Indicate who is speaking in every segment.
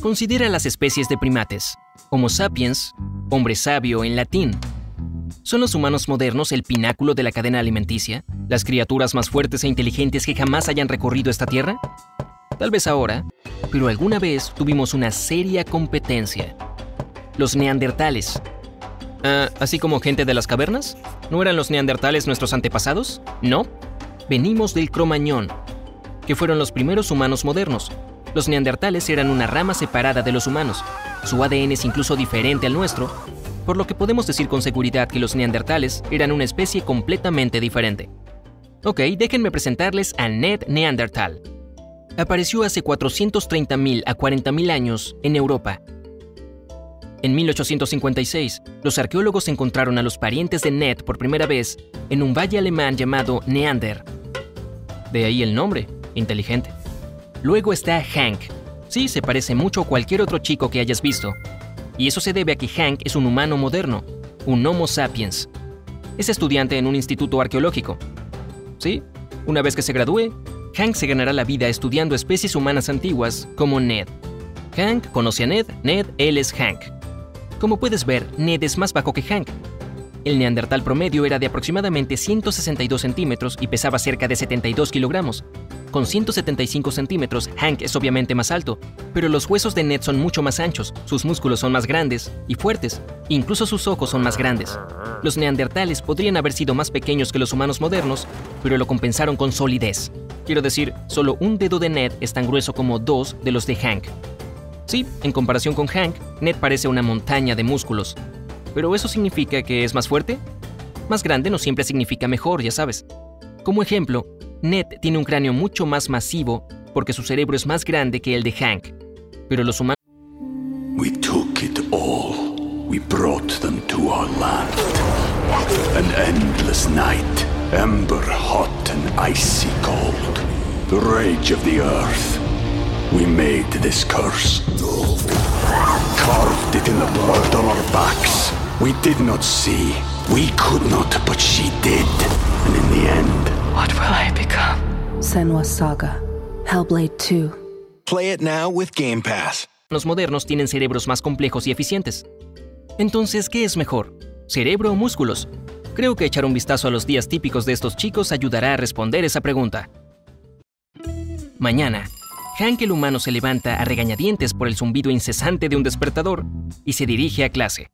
Speaker 1: Considera las especies de primates. Homo sapiens, hombre sabio en latín. ¿Son los humanos modernos el pináculo de la cadena alimenticia? ¿Las criaturas más fuertes e inteligentes que jamás hayan recorrido esta tierra? Tal vez ahora, pero alguna vez tuvimos una seria competencia. Los neandertales. Ah, ¿Así como gente de las cavernas? ¿No eran los neandertales nuestros antepasados? No. Venimos del cromañón, que fueron los primeros humanos modernos. Los neandertales eran una rama separada de los humanos. Su ADN es incluso diferente al nuestro, por lo que podemos decir con seguridad que los neandertales eran una especie completamente diferente. Ok, déjenme presentarles a Ned Neandertal. Apareció hace 430.000 a 40.000 años en Europa. En 1856, los arqueólogos encontraron a los parientes de Ned por primera vez en un valle alemán llamado Neander. De ahí el nombre, inteligente. Luego está Hank. Sí, se parece mucho a cualquier otro chico que hayas visto. Y eso se debe a que Hank es un humano moderno, un Homo sapiens. Es estudiante en un instituto arqueológico. Sí, una vez que se gradúe, Hank se ganará la vida estudiando especies humanas antiguas como Ned. Hank conoce a Ned, Ned, él es Hank. Como puedes ver, Ned es más bajo que Hank. El neandertal promedio era de aproximadamente 162 centímetros y pesaba cerca de 72 kilogramos. Con 175 centímetros, Hank es obviamente más alto, pero los huesos de Ned son mucho más anchos, sus músculos son más grandes y fuertes, incluso sus ojos son más grandes. Los neandertales podrían haber sido más pequeños que los humanos modernos, pero lo compensaron con solidez. Quiero decir, solo un dedo de Ned es tan grueso como dos de los de Hank. Sí, en comparación con Hank, Ned parece una montaña de músculos. ¿Pero eso significa que es más fuerte? Más grande no siempre significa mejor, ya sabes. Como ejemplo, Ned tiene un cráneo mucho más masivo porque su cerebro es más grande que el de Hank. Pero los humanos
Speaker 2: we took it all. We brought them to our land. An endless night, ember hot and icy cold. The rage of the earth. We made this curse. Carved it in the blood on our backs. We did not see. We could not, but she did. And in the end,
Speaker 3: What will I become?
Speaker 4: Senwa Saga. Hellblade 2.
Speaker 5: Play it now with Game Pass.
Speaker 1: modernos tienen cerebros más complejos y eficientes. Entonces, ¿qué es mejor? ¿Cerebro o músculos? Creo que echar un vistazo a los días típicos de estos chicos ayudará a responder esa pregunta. Mañana, Hank el humano se levanta a regañadientes por el zumbido incesante de un despertador y se dirige a clase.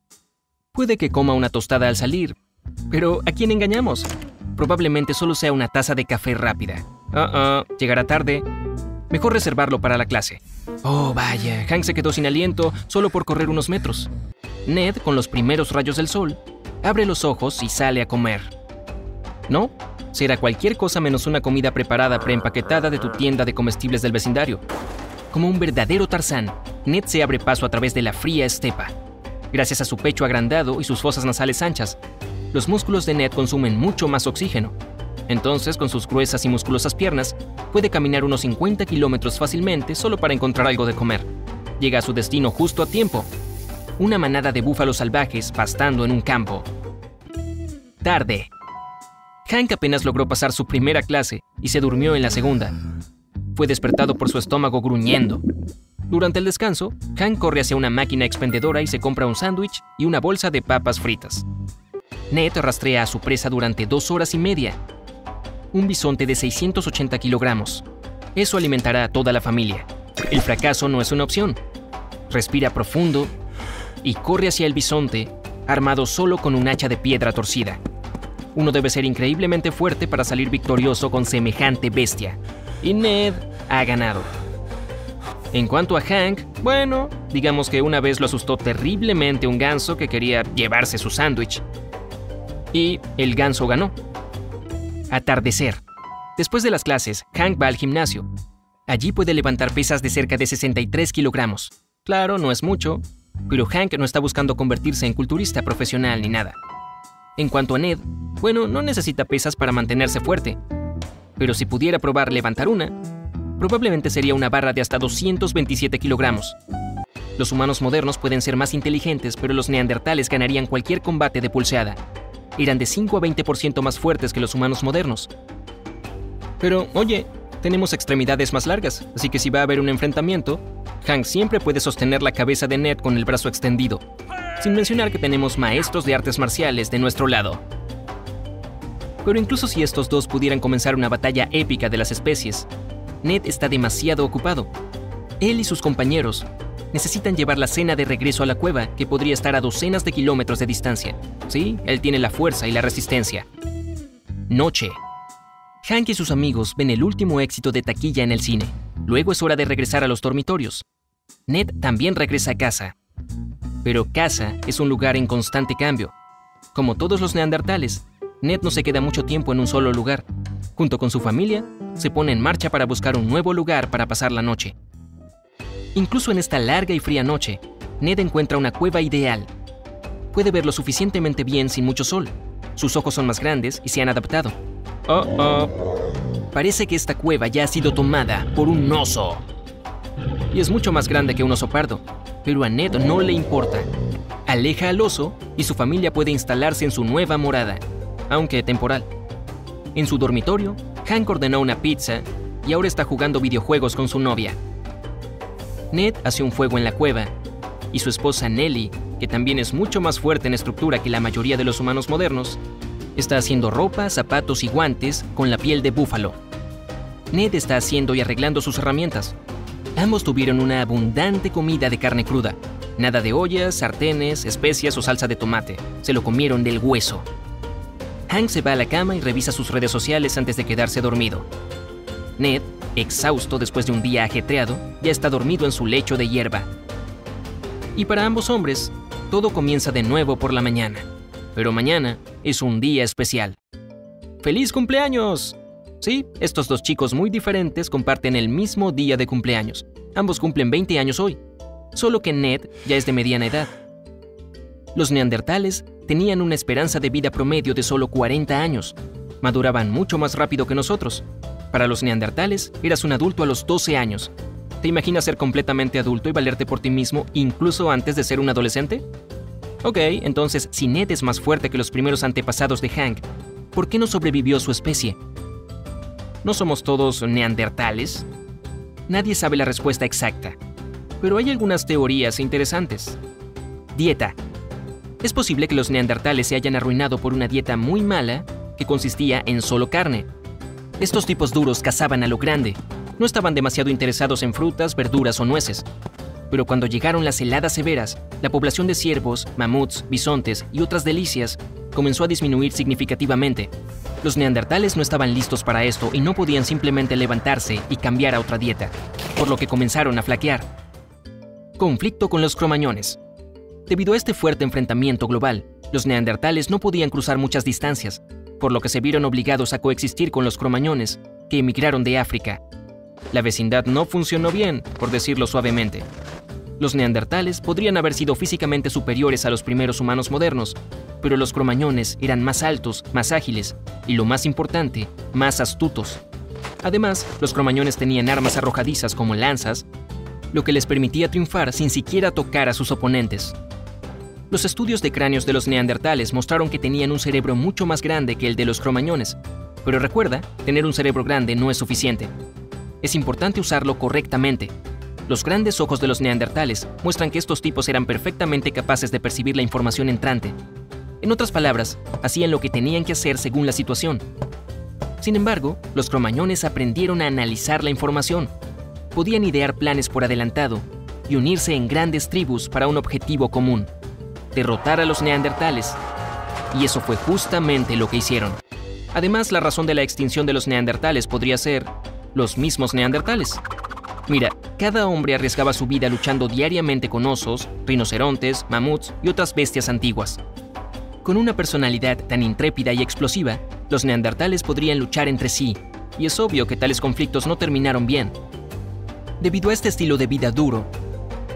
Speaker 1: Puede que coma una tostada al salir, pero ¿a quién engañamos? Probablemente solo sea una taza de café rápida. Ah, uh llegará tarde. Mejor reservarlo para la clase. Oh, vaya, Hank se quedó sin aliento solo por correr unos metros. Ned, con los primeros rayos del sol, abre los ojos y sale a comer. ¿No? Será cualquier cosa menos una comida preparada preempaquetada de tu tienda de comestibles del vecindario. Como un verdadero Tarzán, Ned se abre paso a través de la fría estepa. Gracias a su pecho agrandado y sus fosas nasales anchas, los músculos de Ned consumen mucho más oxígeno. Entonces, con sus gruesas y musculosas piernas, puede caminar unos 50 kilómetros fácilmente solo para encontrar algo de comer. Llega a su destino justo a tiempo. Una manada de búfalos salvajes pastando en un campo. Tarde. Hank apenas logró pasar su primera clase y se durmió en la segunda. Fue despertado por su estómago gruñendo. Durante el descanso, Hank corre hacia una máquina expendedora y se compra un sándwich y una bolsa de papas fritas. Ned rastrea a su presa durante dos horas y media. Un bisonte de 680 kilogramos. Eso alimentará a toda la familia. El fracaso no es una opción. Respira profundo y corre hacia el bisonte, armado solo con un hacha de piedra torcida. Uno debe ser increíblemente fuerte para salir victorioso con semejante bestia. Y Ned ha ganado. En cuanto a Hank, bueno, digamos que una vez lo asustó terriblemente un ganso que quería llevarse su sándwich. Y el ganso ganó. Atardecer. Después de las clases, Hank va al gimnasio. Allí puede levantar pesas de cerca de 63 kilogramos. Claro, no es mucho, pero Hank no está buscando convertirse en culturista profesional ni nada. En cuanto a Ned, bueno, no necesita pesas para mantenerse fuerte, pero si pudiera probar levantar una, probablemente sería una barra de hasta 227 kilogramos. Los humanos modernos pueden ser más inteligentes, pero los neandertales ganarían cualquier combate de pulseada. Eran de 5 a 20% más fuertes que los humanos modernos. Pero, oye, tenemos extremidades más largas, así que si va a haber un enfrentamiento, Hank siempre puede sostener la cabeza de Ned con el brazo extendido, sin mencionar que tenemos maestros de artes marciales de nuestro lado. Pero incluso si estos dos pudieran comenzar una batalla épica de las especies, Ned está demasiado ocupado. Él y sus compañeros necesitan llevar la cena de regreso a la cueva que podría estar a docenas de kilómetros de distancia. Sí, él tiene la fuerza y la resistencia. Noche. Hank y sus amigos ven el último éxito de taquilla en el cine. Luego es hora de regresar a los dormitorios. Ned también regresa a casa. Pero casa es un lugar en constante cambio. Como todos los neandertales, Ned no se queda mucho tiempo en un solo lugar. Junto con su familia, se pone en marcha para buscar un nuevo lugar para pasar la noche. Incluso en esta larga y fría noche, Ned encuentra una cueva ideal. Puede ver lo suficientemente bien sin mucho sol. Sus ojos son más grandes y se han adaptado. Oh, oh. Parece que esta cueva ya ha sido tomada por un oso. Y es mucho más grande que un oso pardo, pero a Ned no le importa. Aleja al oso y su familia puede instalarse en su nueva morada, aunque temporal. En su dormitorio, Hank ordenó una pizza y ahora está jugando videojuegos con su novia. Ned hace un fuego en la cueva y su esposa Nellie, que también es mucho más fuerte en estructura que la mayoría de los humanos modernos, está haciendo ropa, zapatos y guantes con la piel de búfalo. Ned está haciendo y arreglando sus herramientas. Ambos tuvieron una abundante comida de carne cruda. Nada de ollas, sartenes, especias o salsa de tomate. Se lo comieron del hueso. Hank se va a la cama y revisa sus redes sociales antes de quedarse dormido. Ned, exhausto después de un día ajetreado, ya está dormido en su lecho de hierba. Y para ambos hombres, todo comienza de nuevo por la mañana. Pero mañana es un día especial. ¡Feliz cumpleaños! Sí, estos dos chicos muy diferentes comparten el mismo día de cumpleaños. Ambos cumplen 20 años hoy, solo que Ned ya es de mediana edad. Los neandertales tenían una esperanza de vida promedio de solo 40 años. Maduraban mucho más rápido que nosotros. Para los neandertales, eras un adulto a los 12 años. ¿Te imaginas ser completamente adulto y valerte por ti mismo incluso antes de ser un adolescente? Ok, entonces, si Ned es más fuerte que los primeros antepasados de Hank, ¿por qué no sobrevivió su especie? ¿No somos todos neandertales? Nadie sabe la respuesta exacta, pero hay algunas teorías interesantes. Dieta. Es posible que los neandertales se hayan arruinado por una dieta muy mala que consistía en solo carne. Estos tipos duros cazaban a lo grande. No estaban demasiado interesados en frutas, verduras o nueces pero cuando llegaron las heladas severas, la población de ciervos, mamuts, bisontes y otras delicias comenzó a disminuir significativamente. Los neandertales no estaban listos para esto y no podían simplemente levantarse y cambiar a otra dieta, por lo que comenzaron a flaquear. Conflicto con los cromañones. Debido a este fuerte enfrentamiento global, los neandertales no podían cruzar muchas distancias, por lo que se vieron obligados a coexistir con los cromañones, que emigraron de África. La vecindad no funcionó bien, por decirlo suavemente. Los neandertales podrían haber sido físicamente superiores a los primeros humanos modernos, pero los cromañones eran más altos, más ágiles y, lo más importante, más astutos. Además, los cromañones tenían armas arrojadizas como lanzas, lo que les permitía triunfar sin siquiera tocar a sus oponentes. Los estudios de cráneos de los neandertales mostraron que tenían un cerebro mucho más grande que el de los cromañones, pero recuerda, tener un cerebro grande no es suficiente. Es importante usarlo correctamente, los grandes ojos de los neandertales muestran que estos tipos eran perfectamente capaces de percibir la información entrante. En otras palabras, hacían lo que tenían que hacer según la situación. Sin embargo, los cromañones aprendieron a analizar la información. Podían idear planes por adelantado y unirse en grandes tribus para un objetivo común, derrotar a los neandertales. Y eso fue justamente lo que hicieron. Además, la razón de la extinción de los neandertales podría ser los mismos neandertales. Mira, cada hombre arriesgaba su vida luchando diariamente con osos, rinocerontes, mamuts y otras bestias antiguas. Con una personalidad tan intrépida y explosiva, los neandertales podrían luchar entre sí, y es obvio que tales conflictos no terminaron bien. Debido a este estilo de vida duro,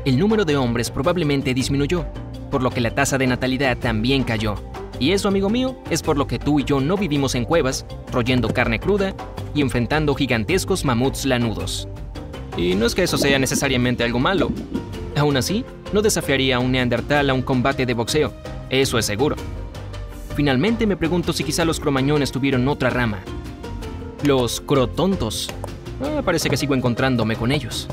Speaker 1: el número de hombres probablemente disminuyó, por lo que la tasa de natalidad también cayó. Y eso, amigo mío, es por lo que tú y yo no vivimos en cuevas, royendo carne cruda y enfrentando gigantescos mamuts lanudos. Y no es que eso sea necesariamente algo malo. Aún así, no desafiaría a un neandertal a un combate de boxeo, eso es seguro. Finalmente me pregunto si quizá los cromañones tuvieron otra rama. Los crotontos. Ah, parece que sigo encontrándome con ellos.